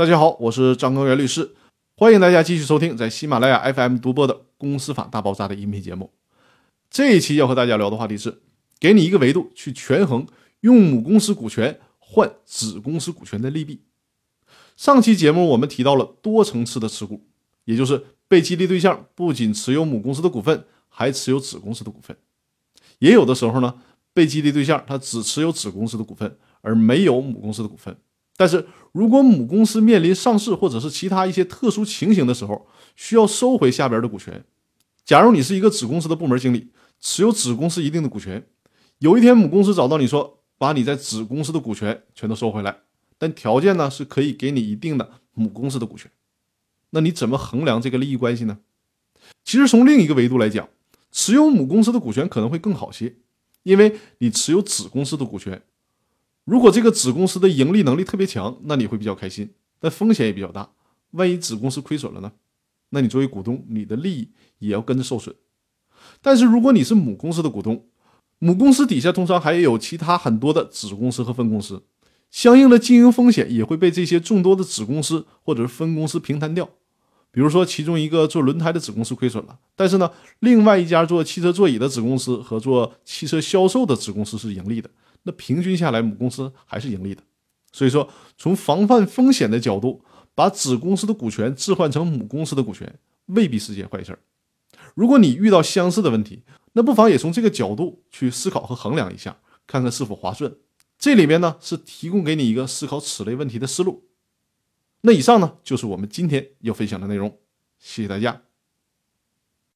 大家好，我是张根源律师，欢迎大家继续收听在喜马拉雅 FM 独播的《公司法大爆炸》的音频节目。这一期要和大家聊的话题是，给你一个维度去权衡用母公司股权换子公司股权的利弊。上期节目我们提到了多层次的持股，也就是被激励对象不仅持有母公司的股份，还持有子公司的股份。也有的时候呢，被激励对象他只持有子公司的股份，而没有母公司的股份。但是如果母公司面临上市或者是其他一些特殊情形的时候，需要收回下边的股权。假如你是一个子公司的部门经理，持有子公司一定的股权，有一天母公司找到你说，把你在子公司的股权全都收回来，但条件呢是可以给你一定的母公司的股权，那你怎么衡量这个利益关系呢？其实从另一个维度来讲，持有母公司的股权可能会更好些，因为你持有子公司的股权。如果这个子公司的盈利能力特别强，那你会比较开心，但风险也比较大。万一子公司亏损了呢？那你作为股东，你的利益也要跟着受损。但是如果你是母公司的股东，母公司底下通常还有其他很多的子公司和分公司，相应的经营风险也会被这些众多的子公司或者是分公司平摊掉。比如说，其中一个做轮胎的子公司亏损了，但是呢，另外一家做汽车座椅的子公司和做汽车销售的子公司是盈利的。那平均下来，母公司还是盈利的。所以说，从防范风险的角度，把子公司的股权置换成母公司的股权，未必是件坏事儿。如果你遇到相似的问题，那不妨也从这个角度去思考和衡量一下，看看是否划算。这里面呢，是提供给你一个思考此类问题的思路。那以上呢，就是我们今天要分享的内容。谢谢大家。